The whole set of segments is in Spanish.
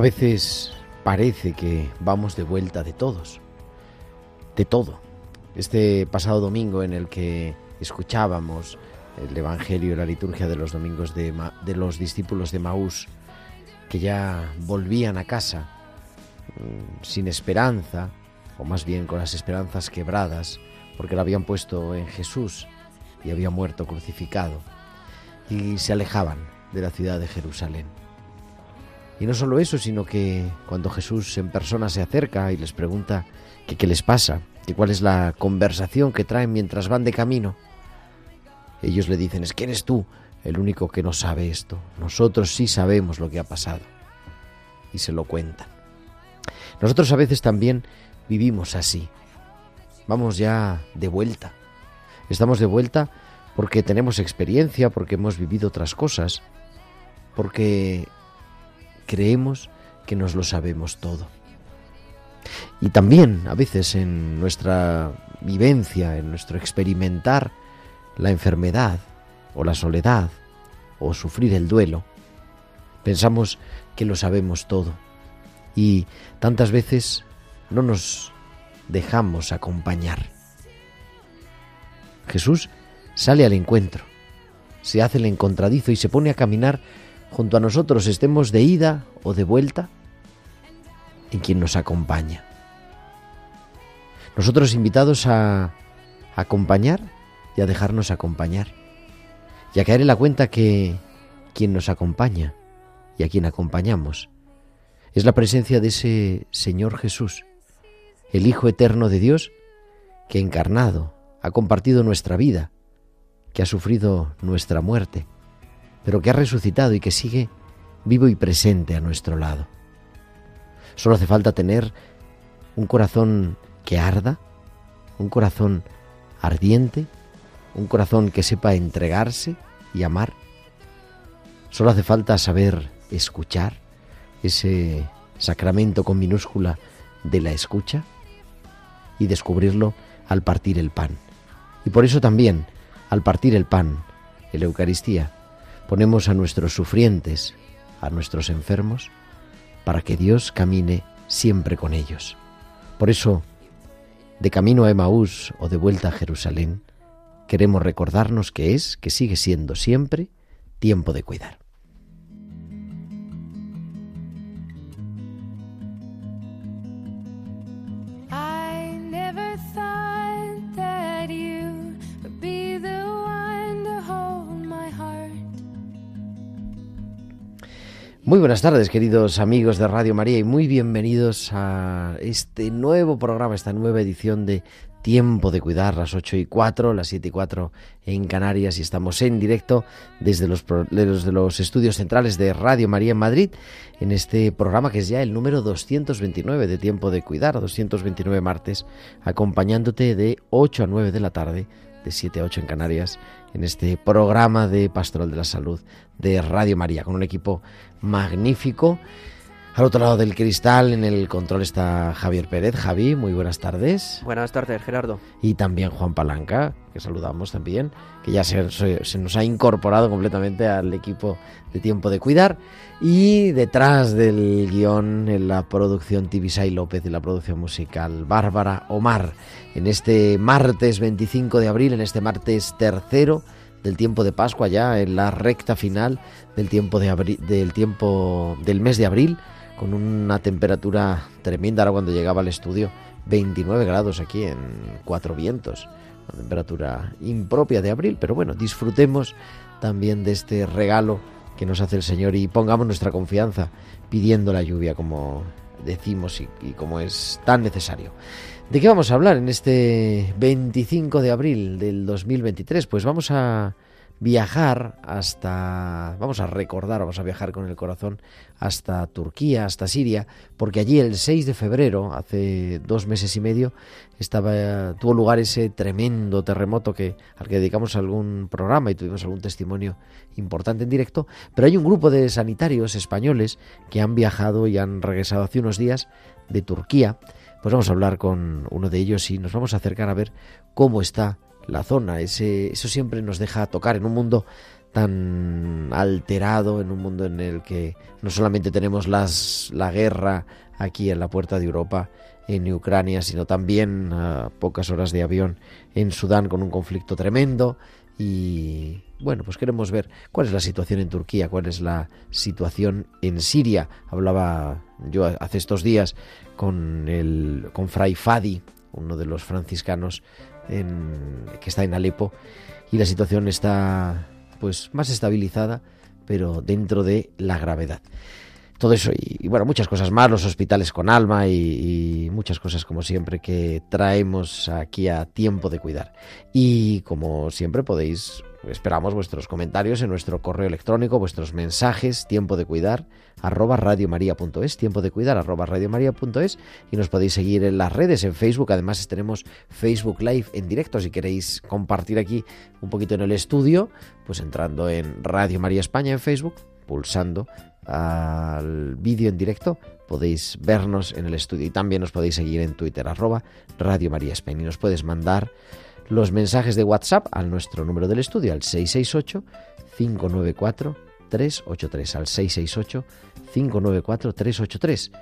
A veces parece que vamos de vuelta de todos, de todo. Este pasado domingo en el que escuchábamos el Evangelio y la liturgia de los domingos de, los discípulos de Maús, que ya volvían a casa mm, sin esperanza, o más bien con las esperanzas quebradas, porque la habían puesto en Jesús y había muerto crucificado, y se alejaban de la ciudad de Jerusalén. Y no solo eso, sino que cuando Jesús en persona se acerca y les pregunta qué les pasa, que cuál es la conversación que traen mientras van de camino, ellos le dicen, es que eres tú el único que no sabe esto. Nosotros sí sabemos lo que ha pasado. Y se lo cuentan. Nosotros a veces también vivimos así. Vamos ya de vuelta. Estamos de vuelta porque tenemos experiencia, porque hemos vivido otras cosas, porque creemos que nos lo sabemos todo. Y también a veces en nuestra vivencia, en nuestro experimentar la enfermedad o la soledad o sufrir el duelo, pensamos que lo sabemos todo y tantas veces no nos dejamos acompañar. Jesús sale al encuentro, se hace el encontradizo y se pone a caminar junto a nosotros, estemos de ida o de vuelta, en quien nos acompaña. Nosotros invitados a acompañar y a dejarnos acompañar, y a caer en la cuenta que quien nos acompaña y a quien acompañamos es la presencia de ese Señor Jesús, el Hijo Eterno de Dios, que encarnado ha compartido nuestra vida, que ha sufrido nuestra muerte, pero que ha resucitado y que sigue vivo y presente a nuestro lado. Solo hace falta tener un corazón que arda, un corazón ardiente, un corazón que sepa entregarse y amar. Solo hace falta saber escuchar, ese sacramento con minúscula de la escucha, y descubrirlo al partir el pan. Y por eso también, al partir el pan, en la Eucaristía, ponemos a nuestros sufrientes, a nuestros enfermos, para que Dios camine siempre con ellos. Por eso, de camino a Emaús o de vuelta a Jerusalén, queremos recordarnos que es, que sigue siendo siempre, tiempo de cuidar. Muy buenas tardes, queridos amigos de Radio María, y muy bienvenidos a este nuevo programa, esta nueva edición de Tiempo de Cuidar, las 8 y 4, las 7 y 4 en Canarias, y estamos en directo desde los, desde los estudios centrales de Radio María en Madrid, en este programa que es ya el número 229 de Tiempo de Cuidar, 229 martes, acompañándote de 8 a 9 de la tarde, de 7 a 8 en Canarias, en este programa de Pastoral de la Salud de Radio María, con un equipo magnífico Al otro lado del cristal, en el control está Javier Pérez. Javi, muy buenas tardes. Buenas tardes, Gerardo. Y también Juan Palanca, que saludamos también, que ya se, se, nos ha incorporado completamente al equipo de Tiempo de Cuidar. Y detrás del guion, en la producción Tibisay López y la producción musical Bárbara Omar. En este martes 25 de abril, en este martes tercero del tiempo de Pascua, ya en la recta final del tiempo, de del, tiempo del mes de abril con una temperatura tremenda ahora cuando llegaba al estudio, 29 grados aquí en Cuatro Vientos, una temperatura impropia de abril, pero bueno, disfrutemos también de este regalo que nos hace el Señor y pongamos nuestra confianza pidiendo la lluvia como decimos y, y como es tan necesario. ¿De qué vamos a hablar en este 25 de abril del 2023? Pues vamos a viajar hasta, vamos a recordar, vamos a viajar con el corazón hasta Turquía, hasta Siria, porque allí el 6 de febrero, hace dos meses y medio, estaba, tuvo lugar ese tremendo terremoto que, al que dedicamos algún programa y tuvimos algún testimonio importante en directo, pero hay un grupo de sanitarios españoles que han viajado y han regresado hace unos días de Turquía, pues vamos a hablar con uno de ellos y nos vamos a acercar a ver cómo está la zona. Ese, eso siempre nos deja tocar en un mundo tan alterado, en un mundo en el que no solamente tenemos las, la guerra aquí en la puerta de Europa, en Ucrania, sino también a pocas horas de avión en Sudán con un conflicto tremendo. Y bueno, pues queremos ver cuál es la situación en Turquía, cuál es la situación en Siria. Hablaba yo hace estos días con el con Fray Fadi, uno de los franciscanos que está en Alepo y la situación está pues más estabilizada, pero dentro de la gravedad. Todo eso y, bueno, muchas cosas más, los hospitales con alma y, muchas cosas como siempre que traemos aquí a tiempo de cuidar. Y como siempre podéis Esperamos vuestros comentarios en nuestro correo electrónico, vuestros mensajes, tiempo de cuidar, arroba radiomaria.es, tiempo de cuidar, arroba radiomaria.es y nos podéis seguir en las redes, en Facebook, además tenemos Facebook Live en directo, si queréis compartir aquí un poquito en el estudio, pues entrando en Radio María España en Facebook, pulsando al vídeo en directo, podéis vernos en el estudio. Y también nos podéis seguir en Twitter, arroba Radio María España. Y nos puedes mandar los mensajes de WhatsApp a nuestro número del estudio, al 668-594-383, al 668-594-383.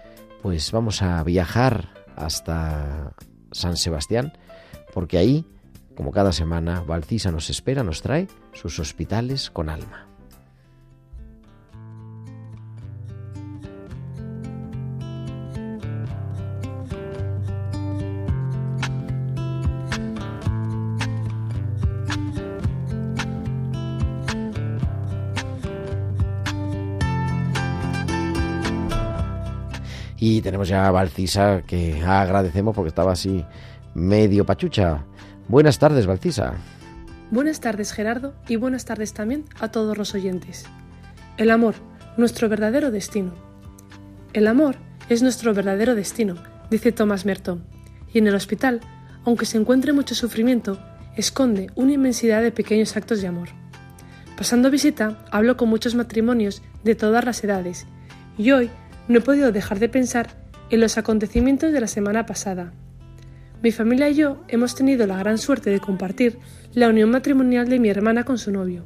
Pues vamos a viajar hasta San Sebastián, porque ahí, como cada semana, Valcisa nos espera, nos trae sus hospitales con alma. Y tenemos ya a Valcisa, que agradecemos porque estaba así medio pachucha. Buenas tardes, Valcisa. Buenas tardes, Gerardo, y buenas tardes también a todos los oyentes. El amor, nuestro verdadero destino. El amor es nuestro verdadero destino, dice Thomas Merton, y en el hospital, aunque se encuentre mucho sufrimiento, esconde una inmensidad de pequeños actos de amor. Pasando visita, hablo con muchos matrimonios de todas las edades, y hoy no he podido dejar de pensar en los acontecimientos de la semana pasada. Mi familia y yo hemos tenido la gran suerte de compartir la unión matrimonial de mi hermana con su novio.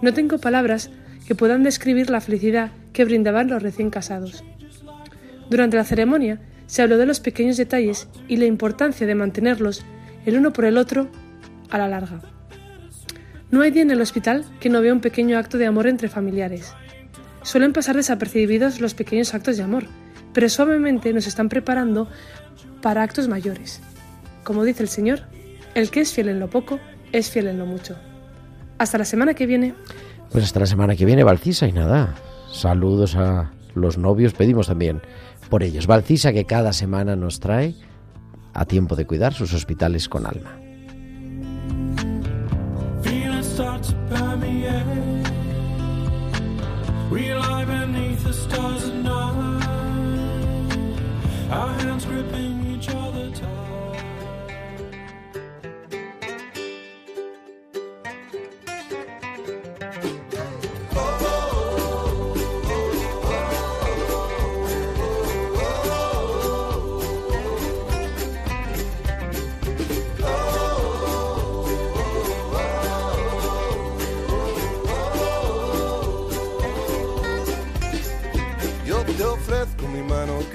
No tengo palabras que puedan describir la felicidad que brindaban los recién casados. Durante la ceremonia se habló de los pequeños detalles y la importancia de mantenerlos el uno por el otro a la larga. No hay día en el hospital que no vea un pequeño acto de amor entre familiares. Suelen pasar desapercibidos los pequeños actos de amor, pero suavemente nos están preparando para actos mayores. Como dice el Señor, el que es fiel en lo poco, es fiel en lo mucho. Hasta la semana que viene. Pues hasta la semana que viene, Valcisa, y nada. Saludos a los novios, pedimos también por ellos. Valcisa que cada semana nos trae a tiempo de cuidar sus hospitales con alma. Our hands gripping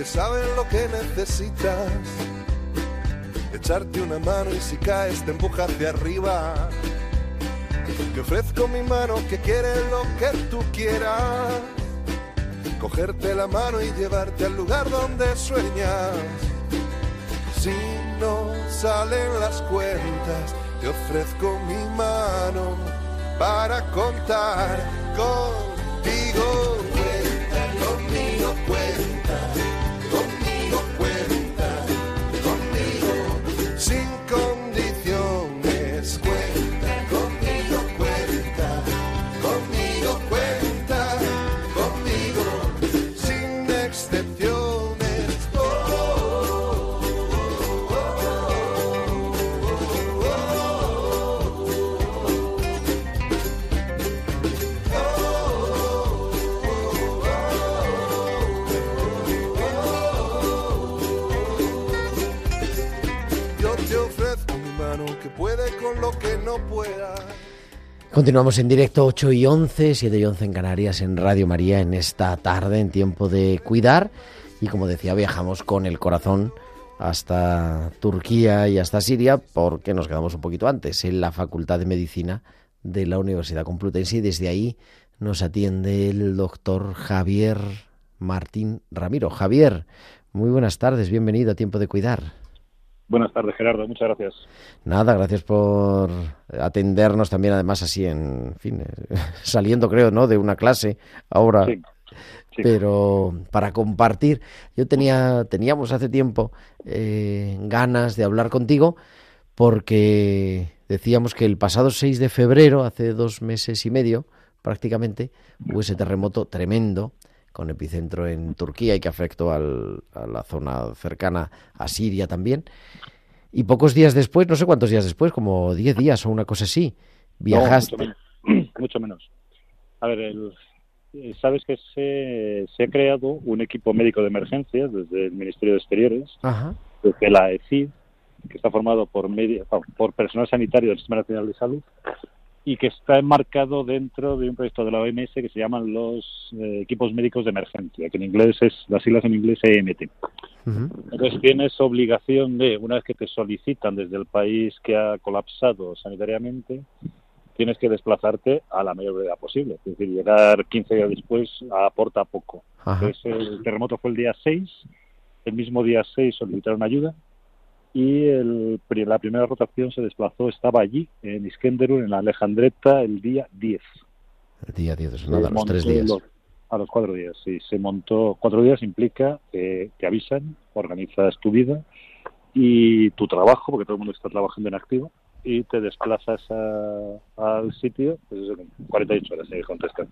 saben lo que necesitas. Echarte una mano y si caes te empuja hacia arriba. Te ofrezco mi mano que quiere lo que tú quieras. Cogerte la mano y llevarte al lugar donde sueñas. Si no salen las cuentas, te ofrezco mi mano para contar contigo. No pueda. Continuamos en directo 8 y 11, 7 y 11 en Canarias, en Radio María, en esta tarde, en tiempo de cuidar. Y como decía, viajamos con el corazón hasta Turquía y hasta Siria, porque nos quedamos un poquito antes, en la Facultad de Medicina de la Universidad Complutense. Y desde ahí nos atiende el doctor Javier Martín Ramiro. Javier, muy buenas tardes, bienvenido a Tiempo de Cuidar. Buenas tardes, Gerardo. Muchas gracias. Nada, gracias por atendernos también, además así en fin, eh, saliendo creo, ¿no? De una clase ahora, Sí, sí. pero para compartir. Yo tenía, teníamos hace tiempo eh, ganas de hablar contigo porque decíamos que el pasado 6 de febrero, hace dos meses y medio prácticamente, hubo ese terremoto tremendo con epicentro en Turquía y que afectó al- a la zona cercana a Siria también. Y pocos días después, no sé cuántos días después, como 10 días o una cosa así, viajaste. No, mucho, menos. Mucho menos. A ver, el- eh, sabes que se, se ha creado un equipo médico de emergencias desde el Ministerio de Exteriores, Ajá. desde la ECID, que está formado por, media- por personal sanitario del Sistema Nacional de Salud y que está enmarcado dentro de un proyecto de la OMS que se llaman los eh, equipos médicos de emergencia, que en inglés es, las siglas en inglés EMT. Ujú. Entonces tienes obligación de, una vez que te solicitan desde el país que ha colapsado sanitariamente, tienes que desplazarte a la mayor brevedad posible. Es decir, llegar 15 días después aporta poco. Ajá. Entonces el terremoto fue el día 6, el mismo día 6 solicitaron ayuda y el, la primera rotación se desplazó, estaba allí, en Iskenderun, en la Alejandreta, el día 10. El día 10, Se nada, los tres días. los- a los cuatro días, sí. Se montó. Cuatro días implica que te avisan, organizas tu vida y tu trabajo, porque todo el mundo está trabajando en activo, y te desplazas a- al sitio, pues eso, en 48 horas, se contestan.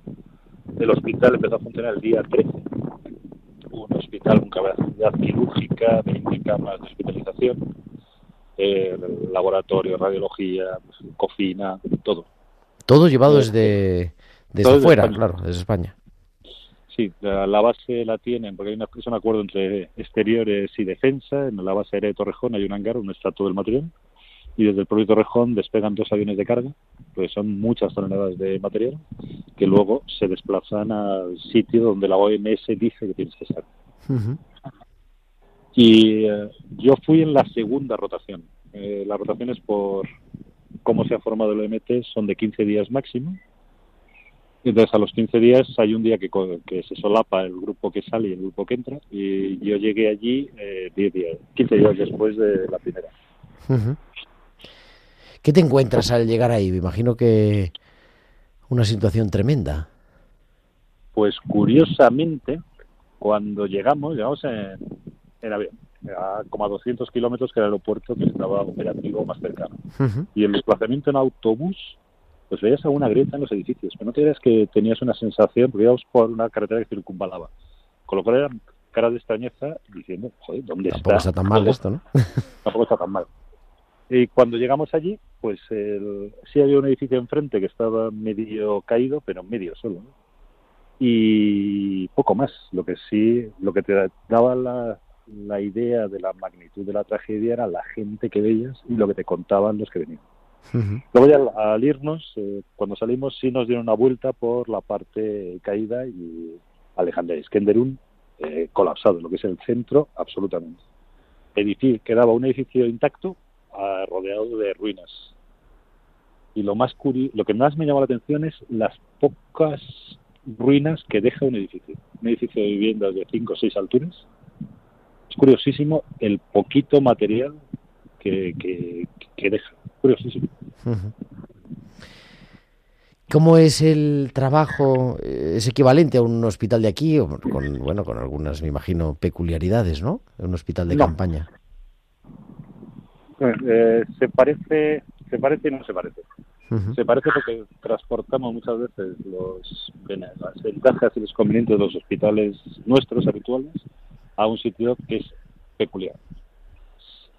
El hospital empezó a funcionar el día 13. Un hospital con capacidad quirúrgica, 20 camas de hospitalización, eh, laboratorio, radiología, cocina, todo. Todo llevado Sí. desde, desde Todo fuera, claro, desde España. Sí, la, la base la tienen, porque hay una, es un acuerdo entre exteriores y defensa. En la base aérea de Torrejón hay un hangar donde está todo el material. Y desde el propio Torrejón despegan dos aviones de carga, pues son muchas toneladas de material, que luego se desplazan al sitio donde la OMS dice que tienes que estar. Y eh, yo fui en la segunda rotación. Eh, las rotaciones por cómo se ha formado el OMT son de 15 días máximo. Entonces, a los 15 días hay un día que, que se solapa el grupo que sale y el grupo que entra. Y yo llegué allí eh, 10 días, 15 días después de la primera. ¿Qué te encuentras al llegar ahí? Me imagino que una situación tremenda. Pues curiosamente, cuando llegamos, llegamos en, en avión, a como a 200 kilómetros que era el aeropuerto que estaba operativo más cercano. Y el desplazamiento en autobús, pues veías alguna grieta en los edificios, pero no te creas que tenías una sensación, porque íbamos por una carretera que circunvalaba. Con lo cual eran caras de extrañeza diciendo, joder, ¿dónde Tampoco está? está tan mal esto, ¿no? Tampoco está tan mal. Y cuando llegamos allí, pues el, sí había un edificio enfrente que estaba medio caído, pero medio solo. ¿no? Y poco más. Lo que sí, lo que te daba la, la idea de la magnitud de la tragedia era la gente que veías y lo que te contaban los que venían. Ujú. Luego ya al, al irnos, eh, cuando salimos sí nos dieron una vuelta por la parte caída y Alejandría Iskenderun eh, colapsado, lo que es el centro, absolutamente. Edificio, quedaba un edificio intacto ah, rodeado de ruinas. Y lo más curi lo que más me llamó la atención es las pocas ruinas que deja un edificio. Un edificio de viviendas de 5 o 6 alturas. Es curiosísimo el poquito material que, que, que deja. Curiosísimo. ¿Cómo es el trabajo? Eh, ¿Es equivalente a un hospital de aquí? O con, bueno, con algunas, me imagino, peculiaridades, ¿no? Un hospital de No. campaña. Eh, se parece, se parece y no se parece. Se parece porque transportamos muchas veces los, las ventajas y los convenientes de los hospitales nuestros habituales a un sitio que es peculiar.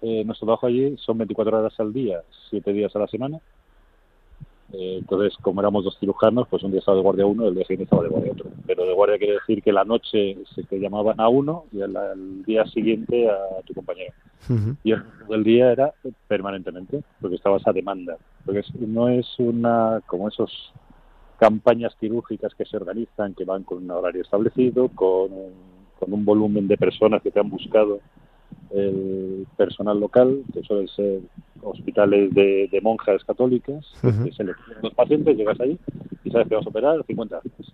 Eh, nuestro trabajo allí son 24 horas al día, 7 días a la semana. Eh, entonces, como éramos dos cirujanos, pues un día estaba de guardia uno y el día siguiente estaba de guardia otro. Pero de guardia quiere decir que la noche se te llamaban a uno y al, al día siguiente a tu compañero y el día era permanentemente, porque estabas a demanda. Porque no es una como esos campañas quirúrgicas que se organizan, que van con un horario establecido, con un, con un volumen de personas que te han buscado el personal local, que suelen ser hospitales de, de monjas católicas, que seleccionan los pacientes, llegas allí y sabes que vas a operar 50 veces.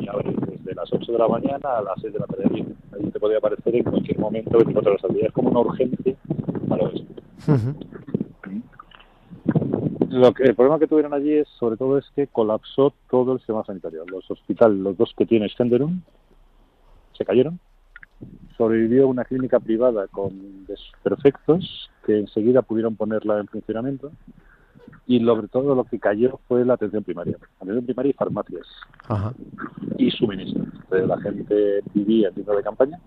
Y ahora desde las 8 de la mañana a las 6 de la tarde. Allí te podía aparecer en cualquier momento, 24 horas al día. Es como una urgencia para eso. Lo que, el problema que tuvieron allí es, sobre todo, es que colapsó todo el sistema sanitario. Los hospitales, los dos que tiene Skenderun, se cayeron. Sobrevivió una clínica privada con desperfectos que enseguida pudieron ponerla en funcionamiento. Y sobre todo lo que cayó fue la atención primaria. Atención primaria y farmacias Ajá. y suministro. Entonces, la gente vivía en tiendas de campaña,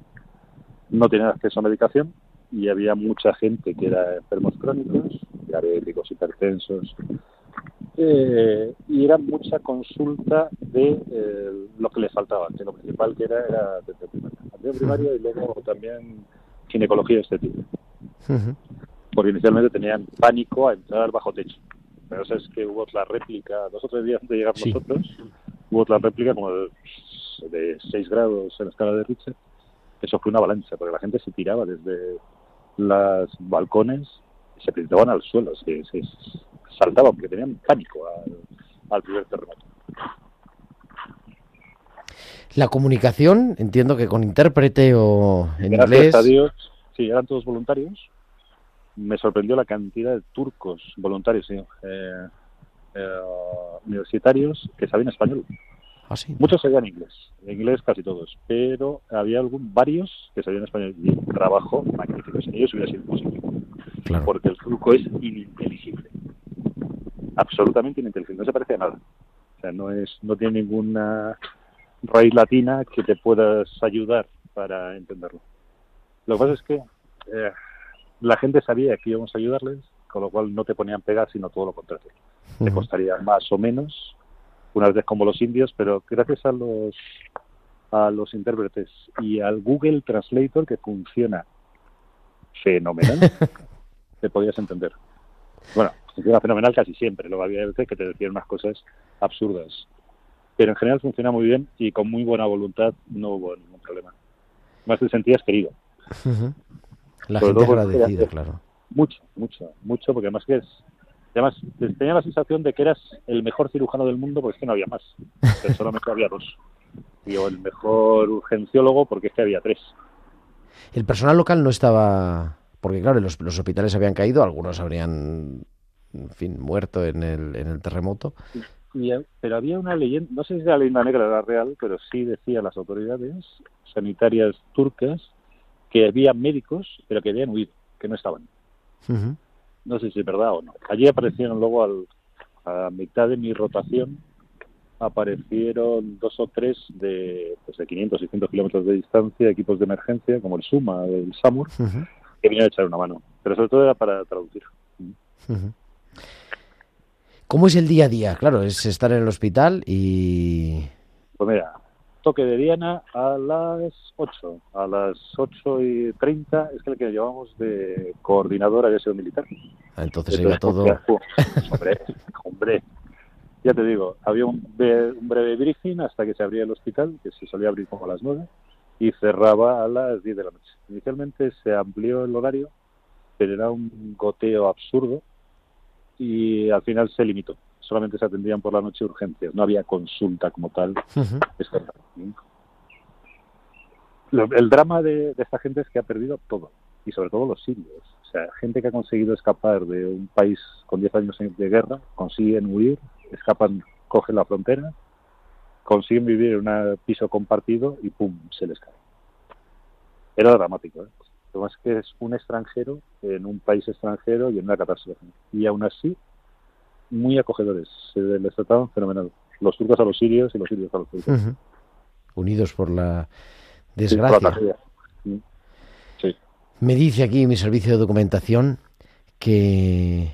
no tenía acceso a medicación y había mucha gente que era enfermos crónicos, diabéticos, hipertensos, eh, y era mucha consulta de eh, lo que les faltaba, que lo principal que era era atención primaria. Atención primaria y luego también ginecología estética, Ujú. porque inicialmente tenían pánico a entrar bajo techo. Pero es que hubo otra réplica, dos o tres días antes de llegar Sí. nosotros, hubo otra réplica como de, de 6 grados en la escala de Richter. Eso fue una avalancha, porque la gente se tiraba desde los balcones y se printaban al suelo, se, se saltaban porque tenían pánico al, al primer terremoto. La comunicación, entiendo que con intérprete o en Gracias inglés. a Dios, sí, eran todos voluntarios. Me sorprendió la cantidad de turcos voluntarios, eh, eh, universitarios que sabían español. Ah, sí. Muchos sabían inglés, en inglés casi todos, pero había algún, varios que sabían español y un trabajo magnífico. Sin ellos hubiera sido imposible, Claro. porque el turco es ininteligible, absolutamente ininteligible, no se parece a nada. O sea, no es, no tiene ninguna raíz latina que te puedas ayudar para entenderlo. Lo que pasa es que eh, la gente sabía que íbamos a ayudarles, con lo cual no te ponían pegas, sino todo lo contrario te Ujú. costaría más o menos unas veces como los indios pero gracias a los a los intérpretes y al Google Translator que funciona fenomenal te podías entender bueno funciona fenomenal casi siempre luego había veces que te decían unas cosas absurdas pero en general funciona muy bien y con muy buena voluntad no hubo ningún problema más te sentías querido. La Sobre gente agradecida, claro. mucho, mucho, mucho, porque además que es, además te- tenía la sensación de que eras el mejor cirujano del mundo porque es que no había más, que solamente había dos. Y o el mejor urgenciólogo porque es que había tres. El personal local no estaba. Porque, claro, los, los hospitales habían caído, algunos habrían, en fin, muerto en el, en el terremoto. Y, eh, pero había una leyenda, no sé si la leyenda negra era real, pero sí decían las autoridades sanitarias turcas que había médicos, pero que habían huido, que no estaban. No sé si es verdad o no. Allí aparecieron luego al, a mitad de mi rotación aparecieron dos o tres de, pues de 500, 600 kilómetros de distancia, equipos de emergencia, como el SUMA, el SAMUR, que vinieron a echar una mano. Pero sobre todo era para traducir. Ujú. ¿Cómo es el día a día? Claro, es estar en el hospital y... Pues mira, toque de Diana a las 8. A las 8 y 30 es que el que llevamos de coordinador había sido militar. Ah, Entonces iba todo... Hombre, hombre. Ya te digo, había un, un breve briefing hasta que se abría el hospital, que se solía abrir como a las 9. y cerraba a las 10 de la noche. Inicialmente se amplió el horario, pero era un goteo absurdo y al final se limitó. Solamente se atendían por la noche urgencias, no había consulta como tal. Lo- El drama de, de esta gente es que ha perdido todo, y sobre todo los sirios. O sea, gente que ha conseguido escapar de un país con 10 años de guerra, consiguen huir, escapan, cogen la frontera, consiguen vivir en un piso compartido y ¡pum! se les cae. Era dramático, ¿eh? Lo más que es un extranjero en un país extranjero y en una catástrofe. Y aún así, muy acogedores. Se les trataban fenomenal. Los turcos a los sirios y los sirios a los turcos. Unidos por la Sí, por la desgracia. Sí. Me dice aquí mi servicio de documentación que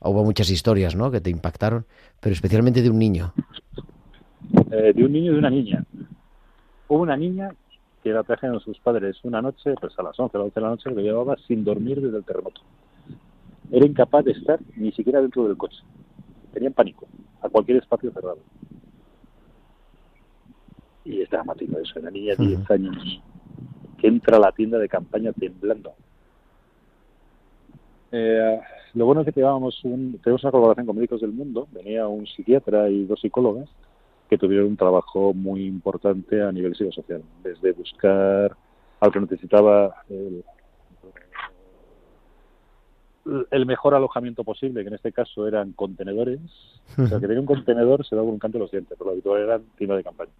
hubo muchas historias, ¿no? Que te impactaron, pero especialmente de un niño. Eh, de un niño y de una niña. Hubo una niña que la trajeron sus padres una noche, pues a las 11 o las 12 de la noche, que llevaba sin dormir desde el terremoto. Era incapaz de estar ni siquiera dentro del coche. Tenían pánico a cualquier espacio cerrado. Y es dramático eso, una niña de 10 años que entra a la tienda de campaña temblando. Eh, lo bueno es que llevábamos un, tenemos una colaboración con Médicos del Mundo, venía un psiquiatra y dos psicólogas que tuvieron un trabajo muy importante a nivel psicosocial, desde buscar al que necesitaba el, el mejor alojamiento posible, que en este caso eran contenedores. O sea, que tenía un contenedor se daba un canto los dientes, pero lo habitual eran tiendas de campaña.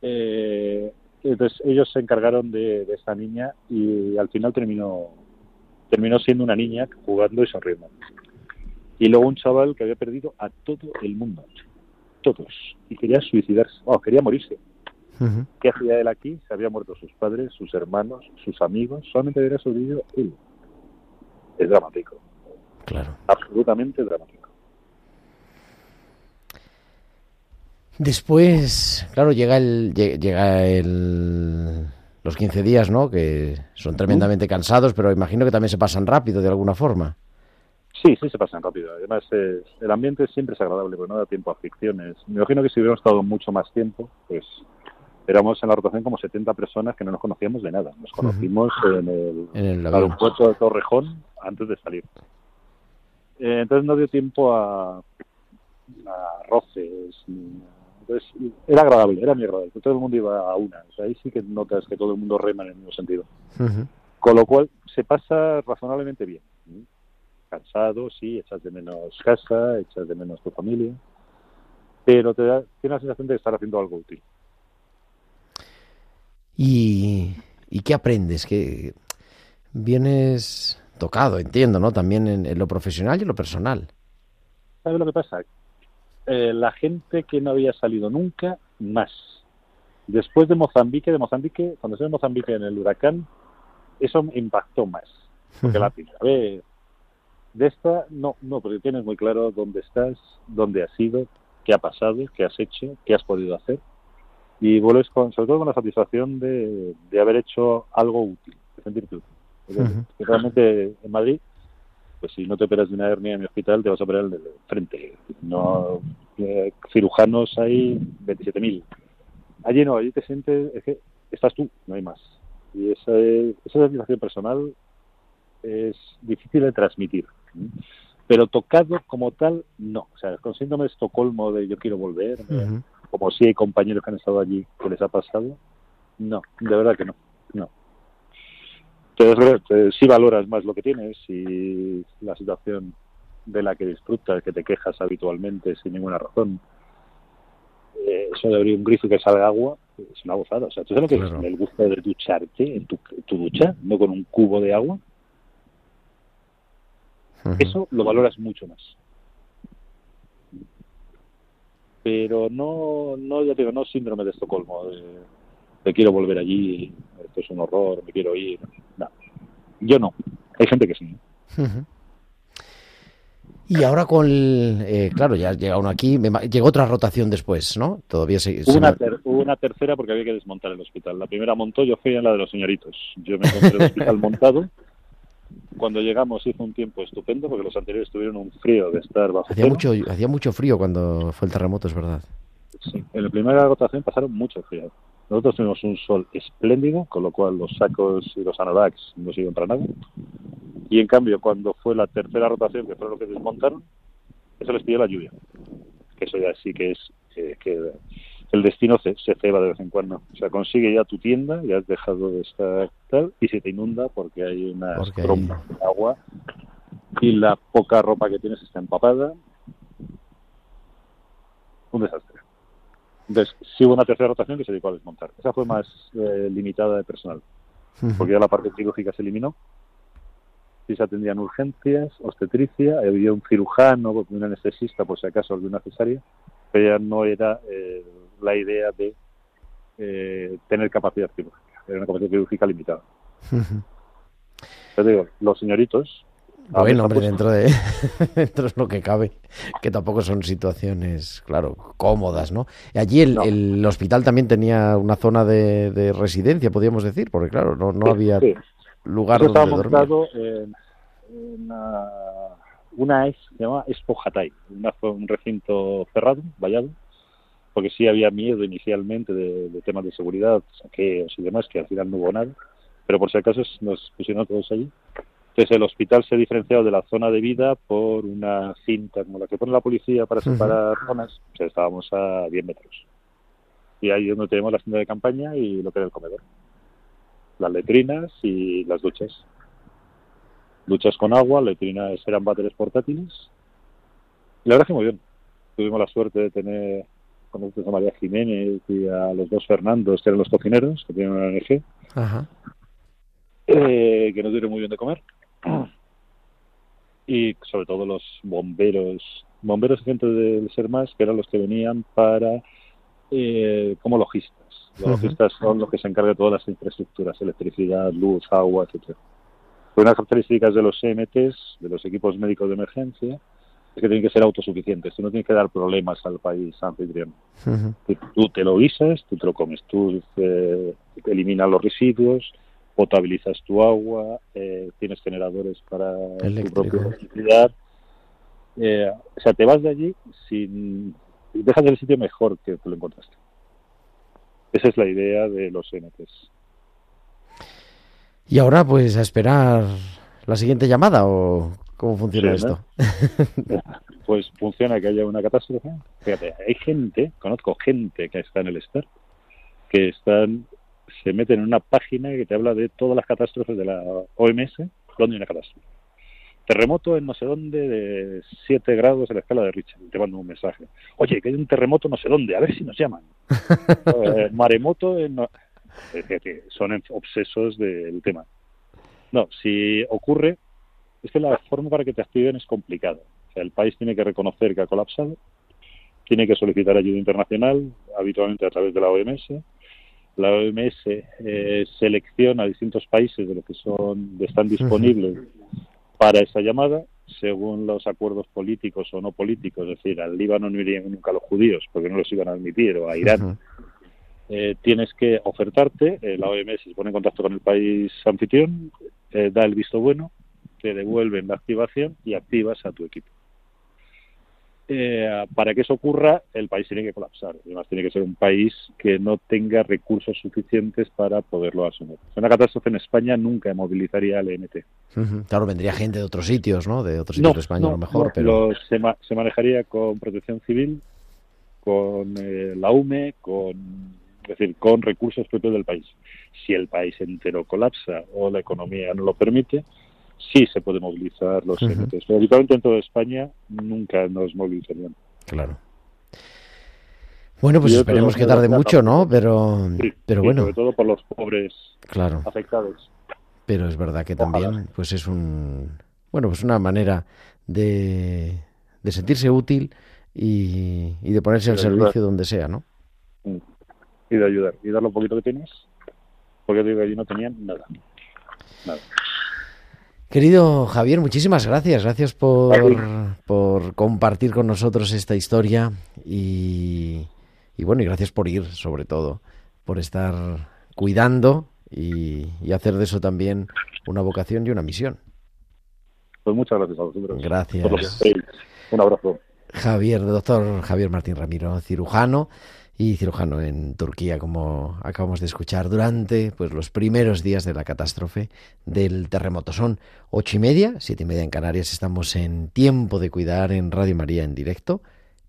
Eh, entonces ellos se encargaron de, de esta niña y al final terminó terminó siendo una niña jugando y sonriendo. Y luego un chaval que había perdido a todo el mundo, todos, y quería suicidarse, oh, quería morirse. ¿Qué hacía él aquí? Se habían muerto sus padres, sus hermanos, sus amigos, solamente había sobrevivido él. Es dramático, Claro. absolutamente dramático. Después, claro, llega el lle- llega el los 15 días, ¿no? Que son tremendamente cansados, pero imagino que también se pasan rápido de alguna forma. Sí, sí, se pasan rápido. Además, es- el ambiente siempre es agradable, pero no da tiempo a ficciones. Me imagino que si hubiéramos estado mucho más tiempo, pues éramos en la rotación como 70 personas que no nos conocíamos de nada. Nos conocimos en el, En el aeropuerto de Torrejón antes de salir. Eh, entonces no dio tiempo a, a roces. ni- Entonces era agradable, era muy agradable. Todo el mundo iba a una. O sea, ahí sí que notas que todo el mundo rema en el mismo sentido. Con lo cual se pasa razonablemente bien. Cansado, sí, echas de menos casa, echas de menos tu familia, pero te da, tienes la sensación de estar haciendo algo útil. ¿Y, ¿Y qué aprendes? Que vienes tocado, entiendo, ¿no? También en, en lo profesional y en lo personal. ¿Sabes lo que pasa? Eh, la gente que no había salido nunca, más. Después de Mozambique, de Mozambique, cuando estuve en Mozambique en el huracán, eso me impactó más. Porque la primera vez de esta, no, no, porque tienes muy claro dónde estás, dónde has ido, qué ha pasado, qué has hecho, qué has podido hacer. Y vuelves con, sobre todo con la satisfacción de, de haber hecho algo útil, de sentirte útil. Porque. Realmente en Madrid, pues si no te operas de una hernia en mi hospital, te vas a operar el de frente. No, eh, cirujanos hay 27.000. Allí no, allí te sientes, es que estás tú, no hay más. Y esa, esa satisfacción personal es difícil de transmitir. Pero tocado como tal, no. O sea, con síndrome de Estocolmo de yo quiero volver, como si hay compañeros que han estado allí que les ha pasado, no, de verdad que no. no. Entonces, eh, sí valoras más lo que tienes y la situación de la que disfrutas, que te quejas habitualmente sin ninguna razón. Eh, eso de abrir un grifo y que salga agua es una gozada. O sea, ¿tú sabes lo que Claro. es el gusto de ducharte en tu, en tu ducha, no con un cubo de agua? Eso lo valoras mucho más. Pero no, no ya te digo, no síndrome de Estocolmo, de, de quiero volver allí, esto es un horror, me quiero ir. No. Yo no. Hay gente que sí. Y ahora con, el, eh, claro, ya llega uno aquí, me llegó otra rotación después, ¿no? Todavía se, Hubo una, ter- una tercera porque había que desmontar el hospital. La primera montó, yo fui en la de los señoritos. Yo me encontré el hospital montado. Cuando llegamos hizo un tiempo estupendo porque los anteriores tuvieron un frío de estar bajo hacía cero. mucho, hacía mucho frío cuando fue el terremoto, es verdad. Sí. En la primera rotación pasaron mucho frío. Nosotros tuvimos un sol espléndido, con lo cual los sacos y los anoraks no sirven para nada. Y en cambio, cuando fue la tercera rotación, que fue lo que desmontaron, eso les pidió la lluvia. Que eso ya sí que es eh, que el destino se, se ceba de vez en cuando. O sea, consigue ya tu tienda, ya has dejado de estar tal, y se te inunda porque hay una hay- tromba de agua y la poca ropa que tienes está empapada. Un desastre. Entonces, sí hubo una tercera rotación que se dedicó a desmontar. Esa fue más eh, limitada de personal, porque ya la parte quirúrgica se eliminó. Sí se atendían urgencias, obstetricia, había un cirujano, un anestesista, por si acaso, de una cesárea, pero ya no era eh, la idea de eh, tener capacidad quirúrgica, era una capacidad quirúrgica limitada. Yo digo, los señoritos. Bueno, hombre, dentro de dentro es lo que cabe, que tampoco son situaciones, claro, cómodas, ¿no? Allí el, No. el hospital también tenía una zona de, de residencia, podríamos decir, porque claro, no, no Sí, había sí. lugar donde estaba dormir. montado en, en una, una es, se llama una- un recinto cerrado, vallado, porque sí había miedo inicialmente de, de temas de seguridad, saqueos y demás, que al final no hubo nada, pero por si acaso nos pusieron todos allí. Entonces el hospital se ha diferenciado de la zona de vida por una cinta como la que pone la policía para separar zonas, o sea, estábamos a 10 metros. Y ahí es donde tenemos la tienda de campaña y lo que era el comedor las letrinas y las duchas. Duchas con agua, letrinas eran váteres portátiles. Y la verdad es que muy bien. Tuvimos la suerte de tener con nosotros a María Jiménez y a los dos Fernandos, que eran los cocineros, que tienen una ONG, Ajá. eh, que nos dieron muy bien de comer. Y sobre todo los bomberos, bomberos y gente del Ser Más, que eran los que venían para eh, como logistas. Los logistas son los que se encargan de todas las infraestructuras, electricidad, luz, agua, etcétera. Una de las características de los CMTs, de los equipos médicos de emergencia, es que tienen que ser autosuficientes. Tú no tienes que dar problemas al país anfitrión. Ujú. Tú, tú te lo guisas, tú te lo comes, tú eh, eliminas los residuos, potabilizas tu agua, eh, tienes generadores para tu propia electricidad. Eh, o sea, te vas de allí sin dejas el sitio mejor que te lo encontraste. Esa es la idea de los NTs. Y ahora, pues, a esperar la siguiente llamada o cómo funciona Sí, ¿no? esto. Pues funciona que haya una catástrofe. Fíjate, hay gente, conozco gente que está en el STAR, que están, se meten en una página que te habla de todas las catástrofes de la OMS, donde hay una catástrofe. Terremoto en no sé dónde de 7 grados en la escala de Richter. Y te mando un mensaje. Oye, que hay un terremoto no sé dónde, a ver si nos llaman. Eh, maremoto en... que son obsesos del tema. No, si ocurre, es que la forma para que te activen es complicada. O sea, el país tiene que reconocer que ha colapsado, tiene que solicitar ayuda internacional, habitualmente a través de la OMS. La OMS eh, selecciona distintos países de los que son están disponibles para esa llamada, según los acuerdos políticos o no políticos. Es decir, al Líbano no irían nunca los judíos porque no los iban a admitir, o a Irán eh, tienes que ofertarte, eh, la OMS se pone en contacto con el país anfitrión, eh, da el visto bueno, te devuelven la activación y activas a tu equipo. Eh, para que eso ocurra, el país tiene que colapsar. Además, tiene que ser un país que no tenga recursos suficientes para poderlo asumir. Una catástrofe en España nunca movilizaría al ENT. Ujú. Claro, vendría gente de otros sitios, ¿no? De otros sitios de España a lo mejor, no, pero... lo- se, ma- se manejaría con protección civil, con eh, la UME, con, es decir, con recursos propios del país. Si el país entero colapsa o la economía no lo permite, sí se puede movilizar los. ENTs. Pero habitualmente en toda España nunca nos movilizarían. Claro. Bueno, pues esperemos que tarde mucho, ¿no? Pero, Sí, pero sí, bueno, Sobre todo por los pobres claro. afectados. Pero es verdad que Ojalá. también, pues es un, bueno, pues una manera de, de sentirse útil y, y de ponerse al ayudar. servicio donde sea, ¿no? Y de ayudar. Y dar lo poquito que tienes. Porque digo, allí no tenían nada. Nada. Querido Javier, muchísimas gracias. Gracias por, por compartir con nosotros esta historia y, y bueno, y gracias por ir, sobre todo, por estar cuidando y, y hacer de eso también una vocación y una misión. Pues muchas gracias a vosotros. Gracias. Por. Un abrazo. Javier, doctor Javier Martín Ramiro, cirujano y cirujano en Turquía, como acabamos de escuchar, durante pues, los primeros días de la catástrofe del terremoto. Son ocho y media, siete y media en Canarias. Estamos en tiempo de cuidar en Radio María en directo.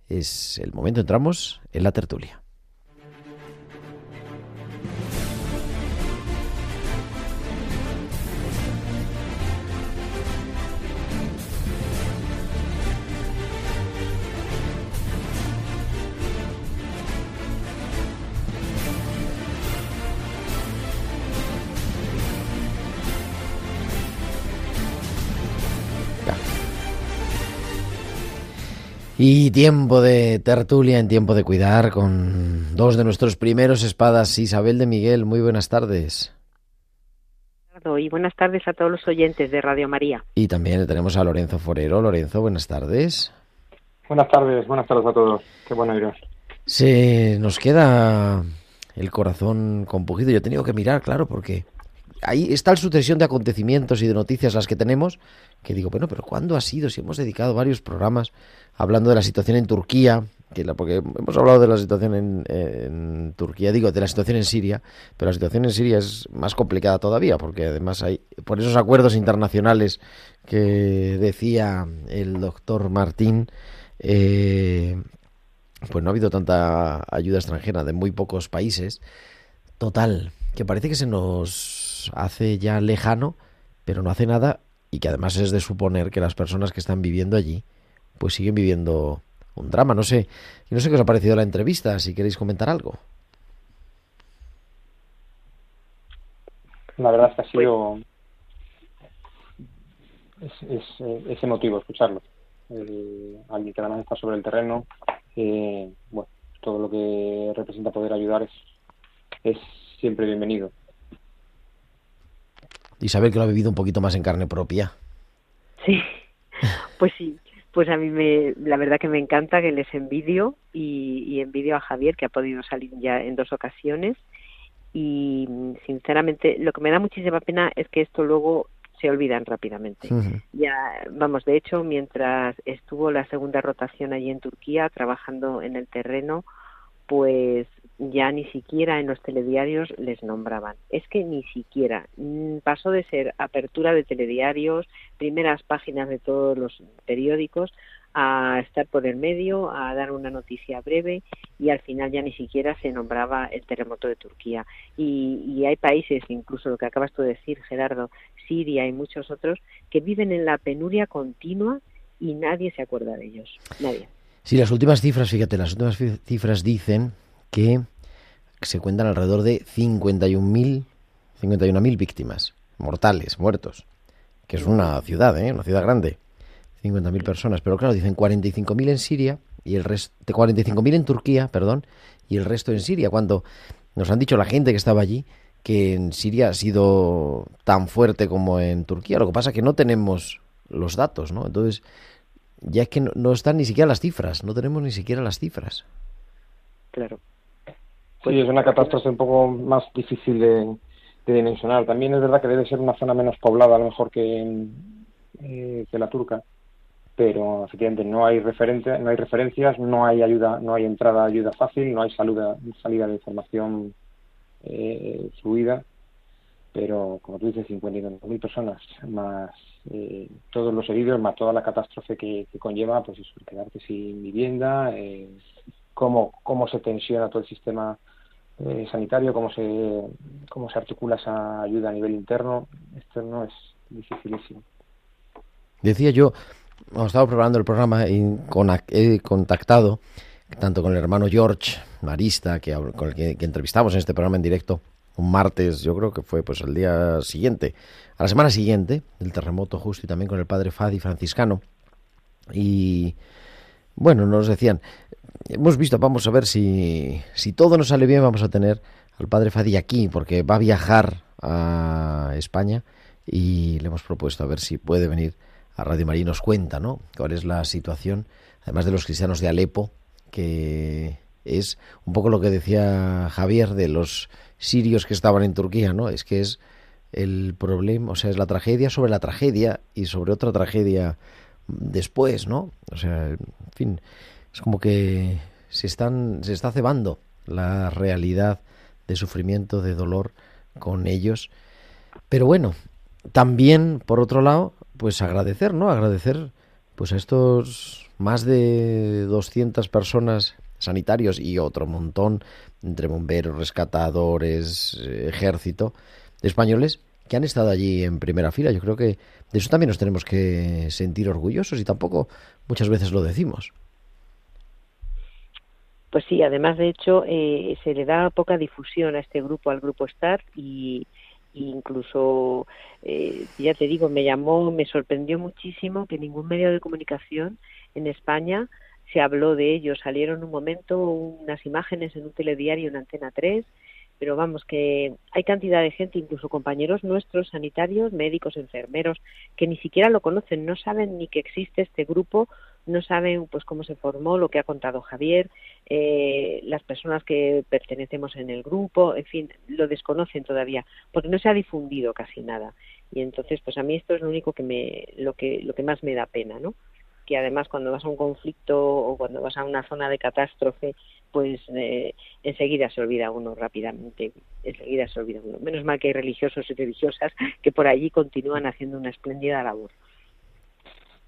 Es el momento, entramos en la tertulia. Y tiempo de tertulia en tiempo de cuidar con dos de nuestros primeros espadas, Isabel de Miguel. Muy buenas tardes. Y buenas tardes a todos los oyentes de Radio María. Y también tenemos a Lorenzo Forero. Lorenzo, buenas tardes. Buenas tardes, buenas tardes a todos. Qué bueno iros. Se nos queda el corazón compugido. Yo he tenido que mirar, claro, porque ahí está la sucesión de acontecimientos y de noticias las que tenemos, que digo, bueno, pero ¿cuándo ha sido? Si hemos dedicado varios programas hablando de la situación en Turquía, que porque hemos hablado de la situación en, en, Turquía, digo, de la situación en Siria, pero la situación en Siria es más complicada todavía, porque además hay, por esos acuerdos internacionales que decía el doctor Martín, eh, pues no ha habido tanta ayuda extranjera de muy pocos países. Total, que parece que se nos hace ya lejano, pero no hace nada y que además es de suponer que las personas que están viviendo allí pues siguen viviendo un drama. No sé, no sé qué os ha parecido la entrevista, si queréis comentar algo. La verdad es que ha sido es, es, es emotivo escucharlo. Eh, alguien que además está sobre el terreno, eh, bueno, todo lo que representa poder ayudar es, es siempre bienvenido. Isabel, que lo ha vivido un poquito más en carne propia. Sí, pues sí. Pues a mí me, la verdad que me encanta que les envidio y, y envidio a Javier que ha podido salir ya en dos ocasiones y sinceramente lo que me da muchísima pena es que esto luego se olvidan rápidamente. Uh -huh. Ya, vamos, de hecho, mientras estuvo la segunda rotación allí en Turquía trabajando en el terreno, pues ya ni siquiera en los telediarios les nombraban. Es que ni siquiera pasó de ser apertura de telediarios, primeras páginas de todos los periódicos, a estar por el medio, a dar una noticia breve y al final ya ni siquiera se nombraba el terremoto de Turquía. Y, y hay países, incluso lo que acabas de decir, Gerardo, Siria y muchos otros, que viven en la penuria continua y nadie se acuerda de ellos. Nadie. Sí, las últimas cifras, fíjate, las últimas cifras dicen que se cuentan alrededor de 51.000 51 víctimas mortales, muertos, que es una ciudad, ¿eh? una ciudad grande, 50.000 personas, pero claro, dicen 45.000 en Siria y el resto 45.000 en Turquía, perdón, y el resto en Siria, cuando nos han dicho la gente que estaba allí que en Siria ha sido tan fuerte como en Turquía, lo que pasa es que no tenemos los datos, ¿no? Entonces, ya es que no, no están ni siquiera las cifras, no tenemos ni siquiera las cifras. Claro. Sí, es una catástrofe un poco más difícil de, de, dimensionar. También es verdad que debe ser una zona menos poblada, a lo mejor que, eh, que la turca, pero efectivamente no hay referente, no hay referencias, no hay ayuda, no hay entrada ayuda fácil, no hay salida, salida de información eh, fluida, pero como tú dices, 51.000 personas más eh, todos los heridos, más toda la catástrofe que, conlleva, pues eso, quedarte sin vivienda, eh, cómo, cómo se tensiona todo el sistema eh, sanitario, cómo se, cómo se articula esa ayuda a nivel interno, esto no es dificilísimo. Decía yo, cuando estaba preparando el programa, y con, he contactado tanto con el hermano George Marista, que, con el que, entrevistamos en este programa en directo, un martes, yo creo que fue pues el día siguiente, a la semana siguiente del terremoto justo, y también con el padre Fadi franciscano. Y bueno, nos decían, hemos visto, vamos a ver si, si todo nos sale bien, vamos a tener al padre Fadi aquí, porque va a viajar a España y le hemos propuesto a ver si puede venir a Radio María y nos cuenta, ¿no? Cuál es la situación, además de los cristianos de Alepo, que es un poco lo que decía Javier de los sirios que estaban en Turquía, ¿no? Es que es el problema, o sea, es la tragedia sobre la tragedia y sobre otra tragedia después, ¿no? O sea, en fin, es como que se están se está cebando la realidad de sufrimiento, de dolor con ellos. Pero bueno, también, por otro lado, pues agradecer, ¿no? Agradecer pues a estos más de 200 personas sanitarios y otro montón entre bomberos, rescatadores, ejército españoles que han estado allí en primera fila. Yo creo que de eso también nos tenemos que sentir orgullosos y tampoco muchas veces lo decimos. Pues sí, además de hecho eh, se le da poca difusión a este grupo, al grupo STAR y, incluso eh, ya te digo, me llamó, me sorprendió muchísimo que ningún medio de comunicación en España se habló de ellos. Salieron un momento unas imágenes en un telediario en Antena 3 pero vamos que hay cantidad de gente, incluso compañeros nuestros, sanitarios, médicos, enfermeros, que ni siquiera lo conocen, no saben ni que existe este grupo, no saben pues cómo se formó, lo que ha contado Javier, eh, las personas que pertenecemos en el grupo, en fin, lo desconocen todavía, porque no se ha difundido casi nada. Y entonces, pues a mí esto es lo único que me, lo que, lo que más me da pena, ¿no? Que además cuando vas a un conflicto o cuando vas a una zona de catástrofe pues eh, enseguida se olvida uno rápidamente, enseguida se olvida uno. Menos mal que hay religiosos y religiosas que por allí continúan haciendo una espléndida labor.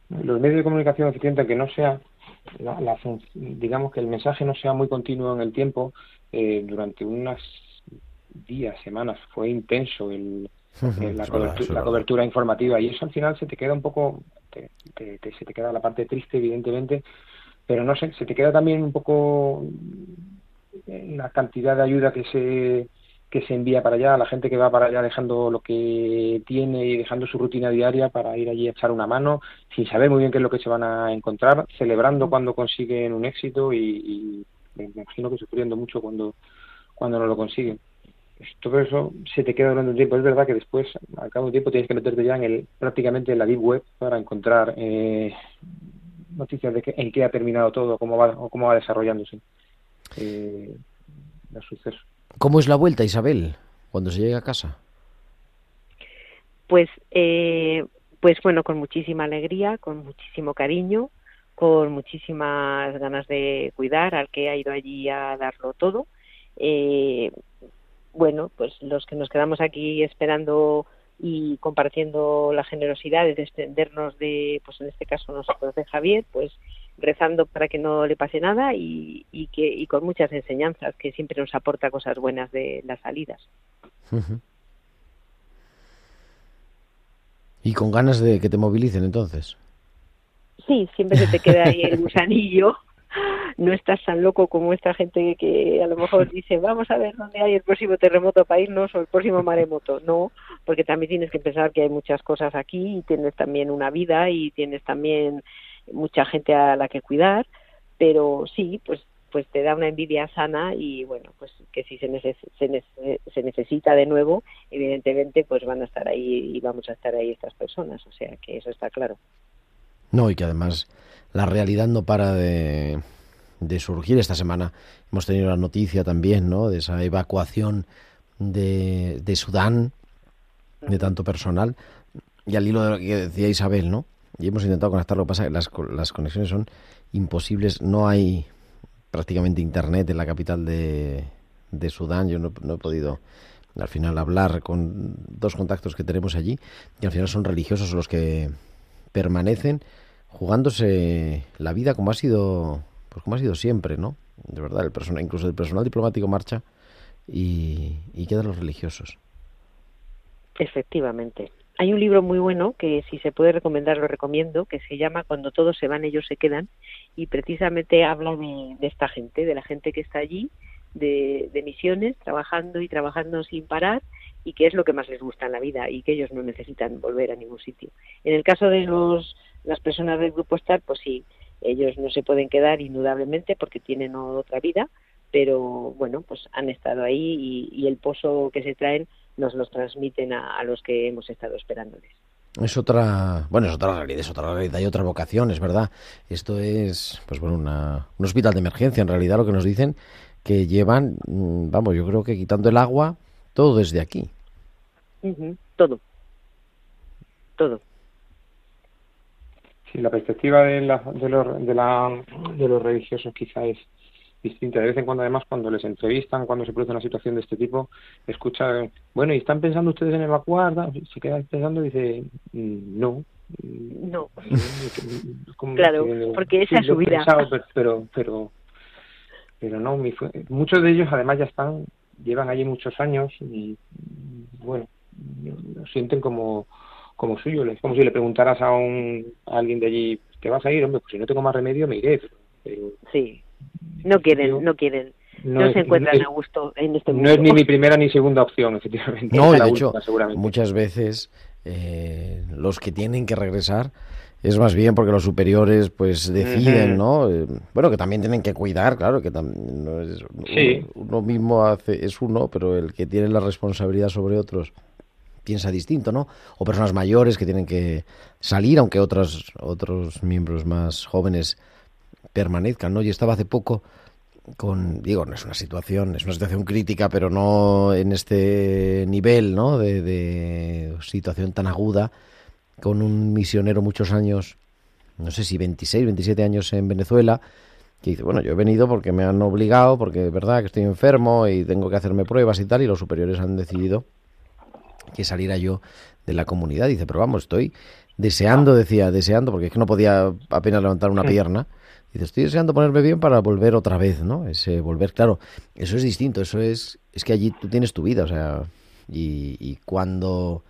Los medios de comunicación eficientes, que no sea, la, digamos que el mensaje no sea muy continuo en el tiempo, eh, durante unas días, semanas, fue intenso el, la, cobertura, informativa y eso al final se te queda un poco, se te queda la parte triste, evidentemente, pero no sé, se te queda también un poco la cantidad de ayuda que se que se envía para allá, la gente que va para allá dejando lo que tiene y dejando su rutina diaria para ir allí a echar una mano, sin saber muy bien qué es lo que se van a encontrar, celebrando cuando consiguen un éxito y, me imagino que sufriendo mucho cuando, cuando no lo consiguen. Pues todo eso se te queda durante un tiempo. Es verdad que después, al cabo de tiempo, tienes que meterte ya en el, prácticamente en la deep web para encontrar eh, noticias de que, en qué ha terminado todo cómo va, o cómo va desarrollándose eh, el suceso. ¿Cómo es la vuelta, Isabel, cuando se llega a casa? Pues, eh, pues bueno, con muchísima alegría, con muchísimo cariño, con muchísimas ganas de cuidar al que ha ido allí a darlo todo. Eh, bueno, pues los que nos quedamos aquí esperando y compartiendo la generosidad de desprendernos de, pues en este caso nosotros de Javier, pues rezando para que no le pase nada y, y que y con muchas enseñanzas que siempre nos aporta cosas buenas de las salidas. Y con ganas de que te movilicen entonces. Sí, siempre se te queda ahí el gusanillo no estás tan loco como esta gente que a lo mejor dice, vamos a ver dónde hay el próximo terremoto para irnos o el próximo maremoto. No, porque también tienes que pensar que hay muchas cosas aquí y tienes también una vida y tienes también mucha gente a la que cuidar, pero sí, pues pues te da una envidia sana y bueno, pues que si se, se, necesita de nuevo, evidentemente pues van a estar ahí y vamos a estar ahí estas personas, o sea que eso está claro. No, y que además la realidad no para de, de surgir. Esta semana hemos tenido la noticia también, ¿no? De esa evacuación de, de Sudán, de tanto personal. Y al hilo de lo que decía Isabel, ¿no? Y hemos intentado conectarlo, lo que pasa que las, las conexiones son imposibles. No hay prácticamente internet en la capital de, de Sudán. Yo no, no he podido al final hablar con dos contactos que tenemos allí y al final son religiosos los que permanecen jugándose la vida como ha sido pues como ha sido siempre, ¿no? De verdad, el personal, incluso el personal diplomático marcha y, quedan los religiosos. Efectivamente. Hay un libro muy bueno que si se puede recomendar lo recomiendo, que se llama Cuando todos se van ellos se quedan y precisamente habla de, esta gente, de la gente que está allí, de, de, misiones, trabajando y trabajando sin parar y que es lo que más les gusta en la vida y que ellos no necesitan volver a ningún sitio. En el caso de los, las personas del grupo STAR, pues sí, ellos no se pueden quedar indudablemente porque tienen otra vida, pero bueno, pues han estado ahí y, el pozo que se traen nos los transmiten a, los que hemos estado esperándoles. Es otra, bueno, es otra realidad, es otra realidad y otra vocación, es verdad. Esto es, pues bueno, una, un hospital de emergencia, en realidad lo que nos dicen que llevan, mm, vamos, yo creo que quitando el agua, todo desde aquí. todo, todo. Sí, la perspectiva de, la, de, los, de, la, de los religiosos quizá es, distinta. De vez en cuando, además, cuando les entrevistan, cuando se produce una situación de este tipo, escuchan, bueno, ¿y están pensando ustedes en evacuar? Se quedan pensando y dice, mm, no. No. claro, porque esa es su vida. pero, pero, pero, no, muchos de ellos además ya están, llevan allí muchos años y, bueno, lo sienten como, como suyo. Es como si le preguntaras a, un, a alguien de allí, ¿te vas a ir? Hombre, pues si no tengo más remedio me iré. Pero, sí, no quieren, no quieren. No, se encuentran a gusto en este mundo. No es ni mi primera ni segunda opción, efectivamente. No, de hecho, muchas veces eh, los que tienen que regresar es más bien porque los superiores pues deciden, ¿no? Eh, bueno, que también tienen que cuidar, claro, que también no es uno, mismo hace es uno, pero el que tiene la responsabilidad sobre otros piensa distinto, ¿no? O personas mayores que tienen que salir, aunque otros otros miembros más jóvenes permanezcan, ¿no? Yo estaba hace poco con, digo, no es una situación, es una situación crítica, pero no en este nivel, ¿no? De, de situación tan aguda, con un misionero muchos años, no sé si 26, 27 años en Venezuela, que dice, bueno, yo he venido porque me han obligado, porque es verdad que estoy enfermo y tengo que hacerme pruebas y tal, y los superiores han decidido que saliera yo de la comunidad. Dice, pero vamos, estoy deseando, decía, deseando, porque es que no podía apenas levantar una pierna. Dice, estoy deseando ponerme bien para volver otra vez, ¿no? Ese volver, claro, eso es distinto, eso es, es que allí tú tienes tu vida, o sea, y, cuando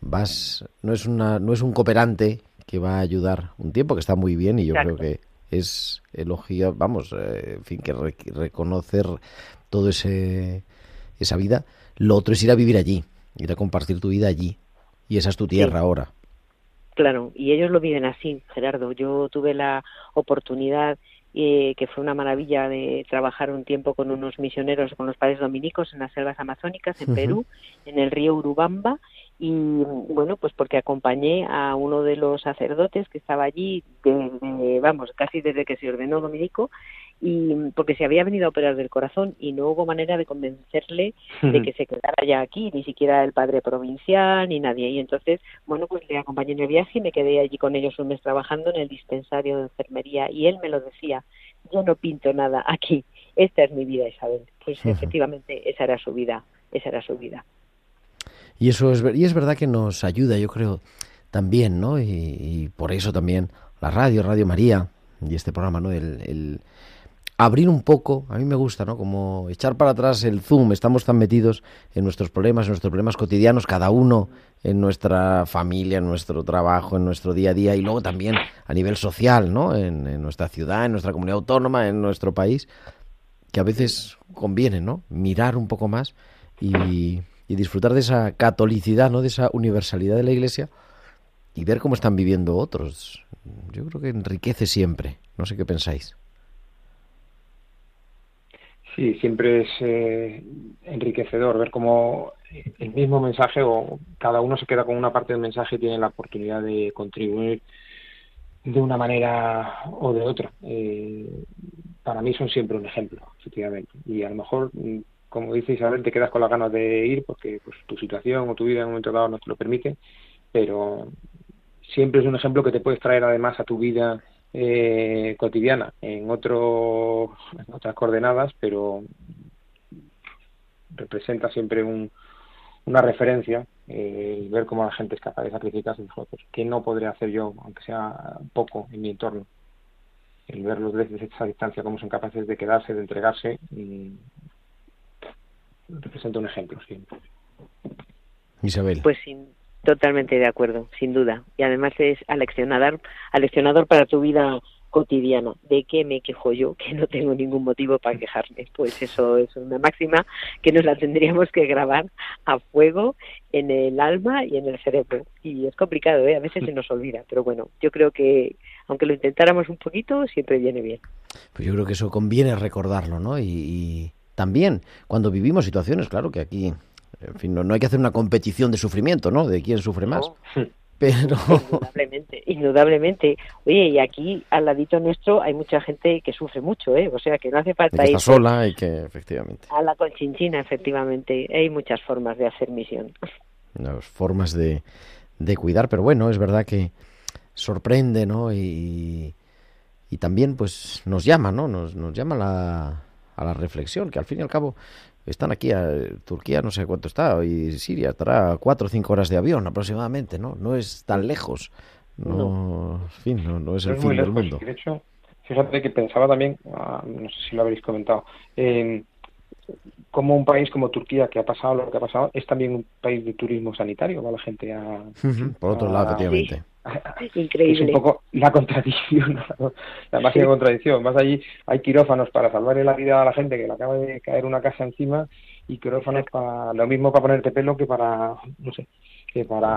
vas, no es una, no es un cooperante que va a ayudar un tiempo, que está muy bien y yo creo que es elogio, vamos, eh, en fin, que reconocer todo ese, esa vida. Lo otro es ir a vivir allí, ir a compartir tu vida allí. Y esa es tu tierra ahora. Claro, y ellos lo viven así, Gerardo. Yo tuve la oportunidad, eh, que fue una maravilla, de trabajar un tiempo con unos misioneros, con los padres dominicos en las selvas amazónicas, en Perú, en el río Urubamba, y bueno, pues porque acompañé a uno de los sacerdotes que estaba allí, vamos, casi desde que se ordenó dominico, y porque se había venido a operar del corazón y no hubo manera de convencerle de que se quedara ya aquí, ni siquiera el padre provincial ni nadie. Y entonces, bueno, pues le acompañé en el viaje y me quedé allí con ellos un mes trabajando en el dispensario de enfermería y él me lo decía, yo no pinto nada aquí, esta es mi vida, Isabel. Pues efectivamente esa era su vida, esa era su vida. Y eso es, y es verdad que nos ayuda, yo creo, también, ¿no? Y, por eso también la radio, Radio María y este programa, ¿no? el abrir un poco, a mí me gusta, ¿no? Como echar para atrás el zoom, estamos tan metidos en nuestros problemas, en nuestros problemas cotidianos, cada uno en nuestra familia, en nuestro trabajo, en nuestro día a día y luego también a nivel social, ¿no? En, nuestra ciudad, en nuestra comunidad autónoma, en nuestro país, que a veces conviene, ¿no? Mirar un poco más y, y disfrutar de esa catolicidad, ¿no? De esa universalidad de la Iglesia y ver cómo están viviendo otros. Yo creo que enriquece siempre. No sé qué pensáis. Sí, siempre es eh, enriquecedor ver cómo el mismo mensaje o cada uno se queda con una parte del mensaje y tiene la oportunidad de contribuir de una manera o de otra. Eh, para mí son siempre un ejemplo, efectivamente. Y a lo mejor, mm, como dice Isabel, te quedas con las ganas de ir porque pues, tu situación o tu vida en un momento dado no te lo permite, pero siempre es un ejemplo que te puedes traer además a tu vida eh, cotidiana en, otro, en otras coordenadas, pero representa siempre un, una referencia eh, ver cómo la gente es capaz de sacrificarse pues, ¿qué no podría hacer yo, aunque sea poco, en mi entorno? El verlos desde esa distancia, cómo son capaces de quedarse, de entregarse, y representa un ejemplo siempre. Isabel. Pues sin, Totalmente de acuerdo, sin duda. Y además es aleccionador, aleccionador para tu vida cotidiana. ¿De qué me quejo yo? Que no tengo ningún motivo para quejarme. Pues eso es una máxima que nos la tendríamos que grabar a fuego en el alma y en el cerebro. Y es complicado, ¿eh? a veces se nos olvida. Pero bueno, yo creo que aunque lo intentáramos un poquito, siempre viene bien. Pues yo creo que eso conviene recordarlo, ¿no? Y, y también cuando vivimos situaciones, claro que aquí en fin, no, hay que hacer una competición de sufrimiento, ¿no? De quién sufre más. Pero... Indudablemente, indudablemente. Oye, y aquí al ladito nuestro hay mucha gente que sufre mucho, ¿eh? O sea, que no hace falta ir... sola y que, efectivamente... A la conchinchina, efectivamente. Hay muchas formas de hacer misión. Las formas de, de cuidar, pero bueno, es verdad que sorprende, ¿no? Y, y también, pues, nos llama, ¿no? Nos, nos llama la, a la reflexión, que al fin y al cabo están aquí, a, Turquía no sé cuánto está, y Siria estará cuatro o cinco horas de avión aproximadamente, ¿no? No es tan lejos, no, En fin, no, es el fin del mundo. De hecho, fíjate que pensaba también, ah, no sé si lo habréis comentado, en como un país como Turquía, que ha pasado lo que ha pasado, es también un país de turismo sanitario, va la gente a... Por otro lado, efectivamente. Increíble. Es un poco la contradicción, la máxima contradicción. Más allí hay quirófanos para salvarle la vida a la gente que le acaba de caer una casa encima y quirófanos para lo mismo para ponerte pelo que para, no sé, que para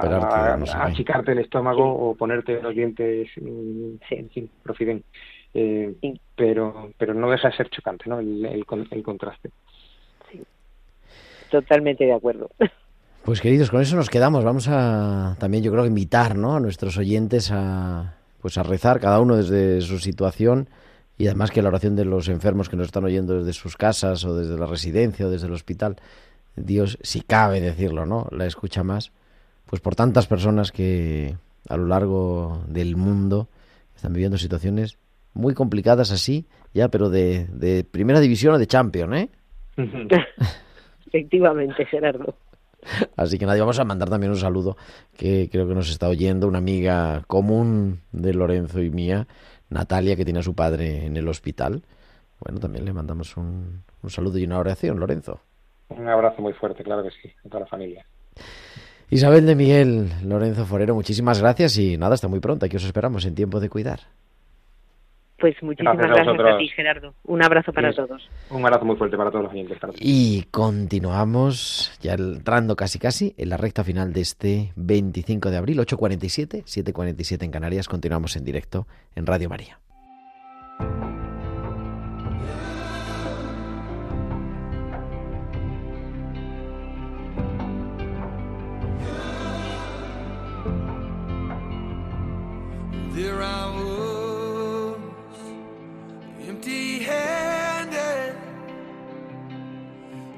achicarte el estómago o ponerte los dientes, en fin, profiden. Eh, pero, pero no deja de ser chocante, ¿no? El, el, el contraste. Sí, totalmente de acuerdo. Pues queridos, con eso nos quedamos. Vamos a también yo creo invitar ¿no? a nuestros oyentes a pues a rezar cada uno desde su situación y además que la oración de los enfermos que nos están oyendo desde sus casas o desde la residencia o desde el hospital, Dios, si cabe decirlo, ¿no? La escucha más, pues por tantas personas que a lo largo del mundo están viviendo situaciones muy complicadas así, ya, pero de, de primera división o de champion, ¿eh? Efectivamente, Gerardo. Así que nadie, vamos a mandar también un saludo que creo que nos está oyendo, una amiga común de Lorenzo y mía, Natalia, que tiene a su padre en el hospital. Bueno, también le mandamos un, un saludo y una oración, Lorenzo. Un abrazo muy fuerte, claro que sí, a toda la familia. Isabel de Miguel, Lorenzo Forero, muchísimas gracias y nada, hasta muy pronto. Aquí os esperamos en tiempo de cuidar. Pues muchísimas gracias, a, ti, Gerardo. Un abrazo para todos. Un abrazo muy fuerte para todos los oyentes. Y continuamos, ya entrando casi casi en la recta final de este 25 de abril, 8.47, 7.47 en Canarias. Continuamos en directo en Radio María.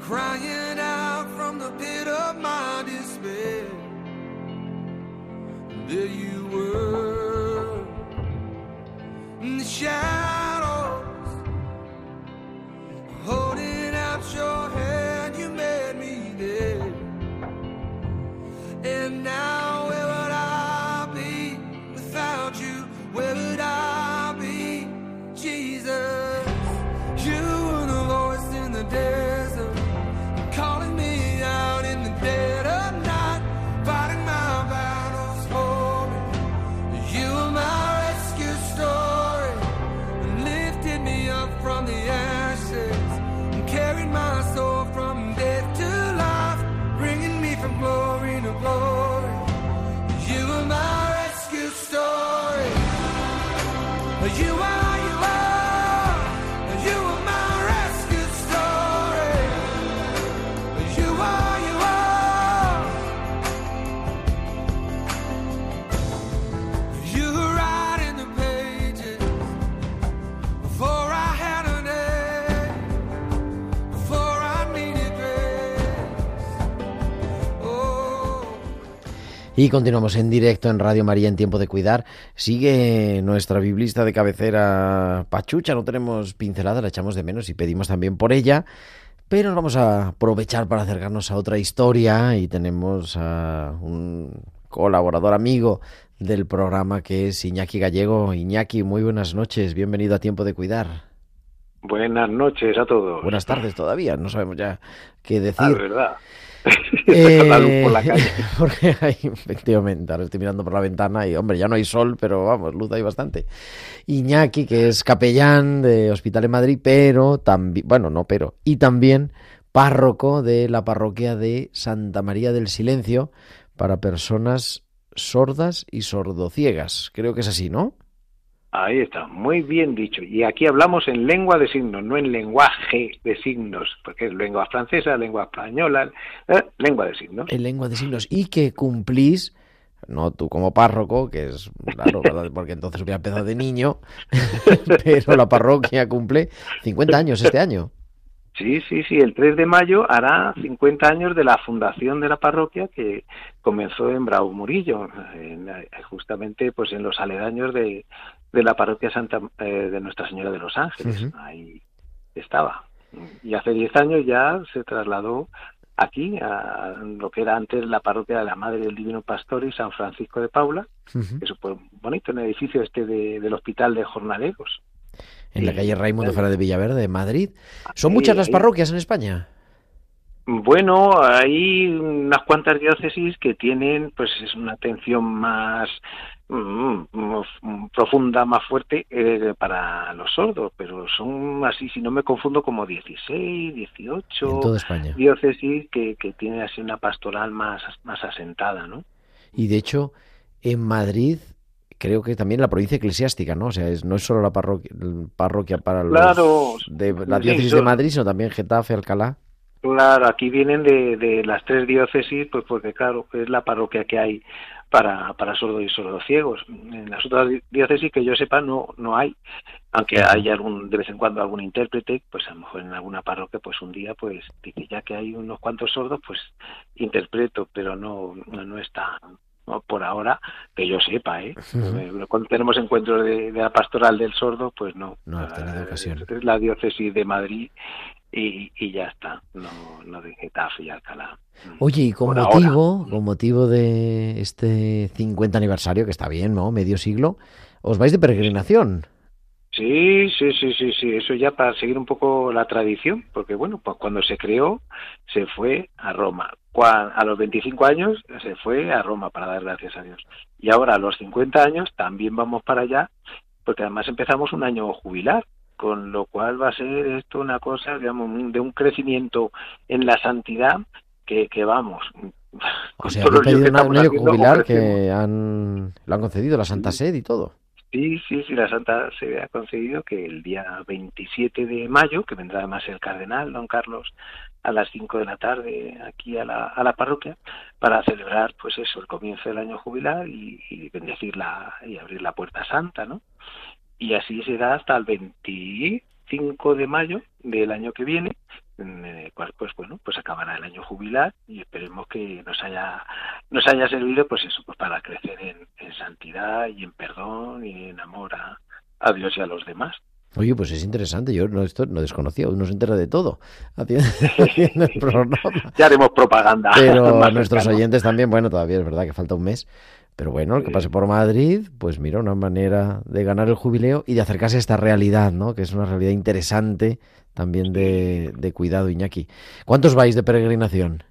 Crying out from the pit of my despair. There you were in the shadows, Y continuamos en directo en Radio María en Tiempo de Cuidar. Sigue nuestra biblista de cabecera Pachucha, no tenemos pincelada, la echamos de menos y pedimos también por ella. Pero nos vamos a aprovechar para acercarnos a otra historia y tenemos a un colaborador amigo del programa que es Iñaki Gallego. Iñaki, muy buenas noches, bienvenido a Tiempo de Cuidar. Buenas noches a todos. Buenas tardes todavía, no sabemos ya qué decir. Ah, verdad. Eh, La luz por la calle. porque hay, efectivamente, ahora estoy mirando por la ventana y, hombre, ya no hay sol, pero vamos, luz hay bastante. Iñaki, que es capellán de Hospital en Madrid, pero también, bueno, no, pero, y también párroco de la parroquia de Santa María del Silencio para personas sordas y sordociegas. Creo que es así, ¿no? Ahí está, muy bien dicho. Y aquí hablamos en lengua de signos, no en lenguaje de signos, porque es lengua francesa, lengua española, eh, lengua de signos. En lengua de signos. Y que cumplís, no tú como párroco, que es claro, ¿verdad? porque entonces hubiera empezado de niño, pero la parroquia cumple 50 años este año. Sí, sí, sí, el 3 de mayo hará 50 años de la fundación de la parroquia que comenzó en Bravo Murillo, en, eh, justamente pues en los aledaños de, de la parroquia Santa eh, de Nuestra Señora de los Ángeles. Ahí estaba. Y hace 10 años ya se trasladó aquí, a lo que era antes la parroquia de la Madre del Divino Pastor y San Francisco de Paula, Ujú. que es bonito, en el edificio este de- del Hospital de Jornaleros. En la calle Raimundo. Fernández de Villaverde, de Madrid. ¿Son muchas las parroquias en España? Bueno, hay unas cuantas diócesis que tienen pues es una atención más mm, mm, profunda, más fuerte eh, para los sordos, pero son así, si no me confundo, como 16, 18 En toda España. diócesis que, que tienen así una pastoral más, más asentada, ¿no? Y de hecho, en Madrid creo que también la provincia eclesiástica, ¿no? O sea, es, no es solo la parroquia, parroquia para los Claro. de la Sí, diócesis de Madrid, sino también Getafe, Alcalá. Claro, aquí vienen de, de las tres diócesis, pues porque claro, es la parroquia que hay para, para sordos y sordociegos. En las otras di- diócesis que yo sepa no, no hay, aunque hay algún, de vez en cuando algún intérprete, pues a lo mejor en alguna parroquia, pues un día, pues dice, ya que hay unos cuantos sordos, pues interpreto, pero no, no, no está no, por ahora que yo sepa, ¿eh? Ujú. Cuando tenemos encuentros de, de la pastoral del sordo, pues no. No has tenido Eh, ocasión. Es la diócesis de Madrid y, y ya está, no, no de Getafe y Alcalá. Mm. Oye, y con Por ahora. motivo, con motivo de este 50 aniversario, que está bien, ¿no? Medio siglo, os vais de peregrinación. Sí, sí, sí, sí, sí, eso ya para seguir un poco la tradición, porque bueno, pues cuando se creó se fue a Roma. A los 25 años se fue a Roma para dar gracias a Dios. Y ahora a los 50 años también vamos para allá, porque además empezamos un año jubilar, con lo cual va a ser esto una cosa, digamos, de un crecimiento en la santidad que, que vamos. O sea, todos habéis los líos pedido un año jubilar que han, lo han concedido la Santa Sede y todo. Sí, sí, sí, la Santa se ha conseguido que el día 27 de mayo, que vendrá además el cardenal don Carlos a las 5 de la tarde aquí a la, a la parroquia, para celebrar, pues eso, el comienzo del año jubilar y, y bendecirla y abrir la puerta santa, ¿no? Y así será hasta el 25 de mayo del año que viene, en el cual, pues bueno, pues acabará el año jubilar y esperemos que nos haya nos haya servido pues eso pues para crecer en, en santidad y en perdón y en amor a, a Dios y a los demás Oye, pues es interesante, yo no, esto no desconocía, uno se entera de todo haciendo, haciendo el programa. ya haremos propaganda Pero a nuestros oyentes también, bueno, todavía es verdad que falta un mes. Pero bueno, el que pase por Madrid, pues mira, una manera de ganar el jubileo y de acercarse a esta realidad, ¿no? Que es una realidad interesante también de, de cuidado, Iñaki. ¿Cuántos vais de peregrinación?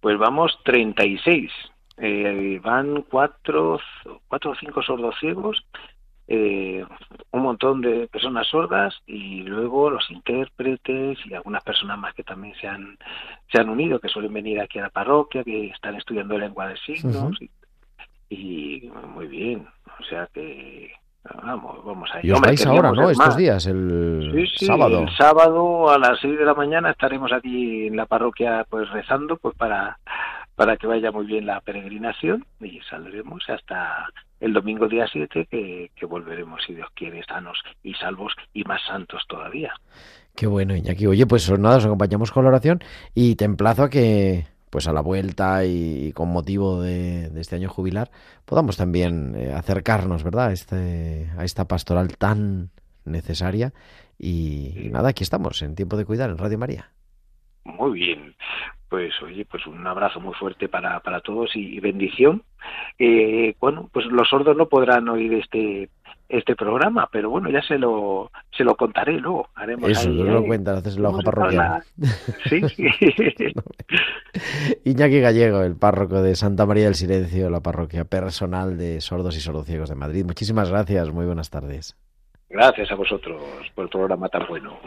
pues vamos 36 eh, van cuatro cuatro o cinco sordos ciegos eh, un montón de personas sordas y luego los intérpretes y algunas personas más que también se han se han unido que suelen venir aquí a la parroquia que están estudiando lengua de signos y, y muy bien o sea que vamos vamos a Y os vais ahora, ¿no? Estos días, el Sí, sí, sábado. El sábado a las 6 de la mañana estaremos aquí en la parroquia pues rezando pues para, para que vaya muy bien la peregrinación y saldremos hasta el domingo día 7 que, que volveremos si Dios quiere sanos y salvos y más santos todavía. Qué bueno, Iñaki. Oye, pues nada, os acompañamos con la oración y te emplazo a que, pues a la vuelta y, con motivo de, este año jubilar, podamos también eh, acercarnos, ¿verdad?, a, este, a esta pastoral tan necesaria. Y, y nada, aquí estamos, en Tiempo de Cuidar, en Radio María. Muy bien. Pues oye, pues un abrazo muy fuerte para, para todos y, y bendición. Eh, bueno, pues los sordos no podrán oír este este programa, pero bueno, ya se lo se lo contaré luego. Haremos Eso, ahí, nos lo eh, cuentas, haces la hoja parroquial. Sí. Iñaki Gallego, el párroco de Santa María del Silencio, la parroquia personal de sordos y sordociegos de Madrid. Muchísimas gracias, muy buenas tardes. Gracias a vosotros por el programa tan bueno.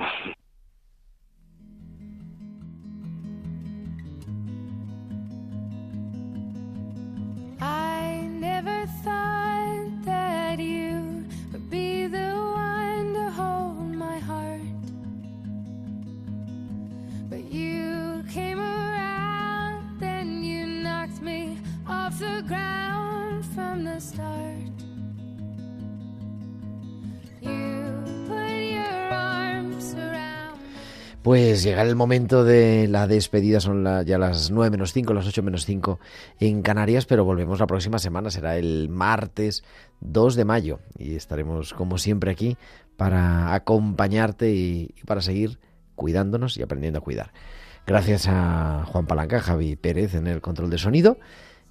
Pues llega el momento de la despedida, son la- ya las 9 menos 5, las 8 menos 5 en Canarias, pero volvemos la próxima semana, será el martes 2 de mayo y estaremos como siempre aquí para acompañarte y, y para seguir cuidándonos y aprendiendo a cuidar. Gracias a Juan Palanca, Javi Pérez en el control de sonido.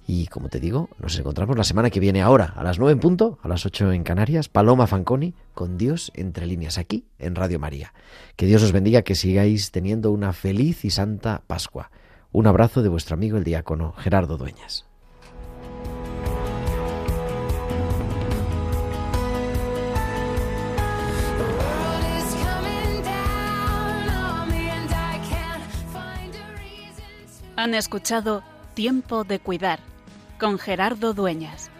Y como te digo, nos encontramos la semana que viene ahora, a las 9 en punto, a las 8 en Canarias, Paloma Fanconi, con Dios entre líneas, aquí en Radio María. Que Dios os bendiga, que sigáis teniendo una feliz y santa Pascua. Un abrazo de vuestro amigo el diácono Gerardo Dueñas. Han escuchado Tiempo de Cuidar con Gerardo Dueñas.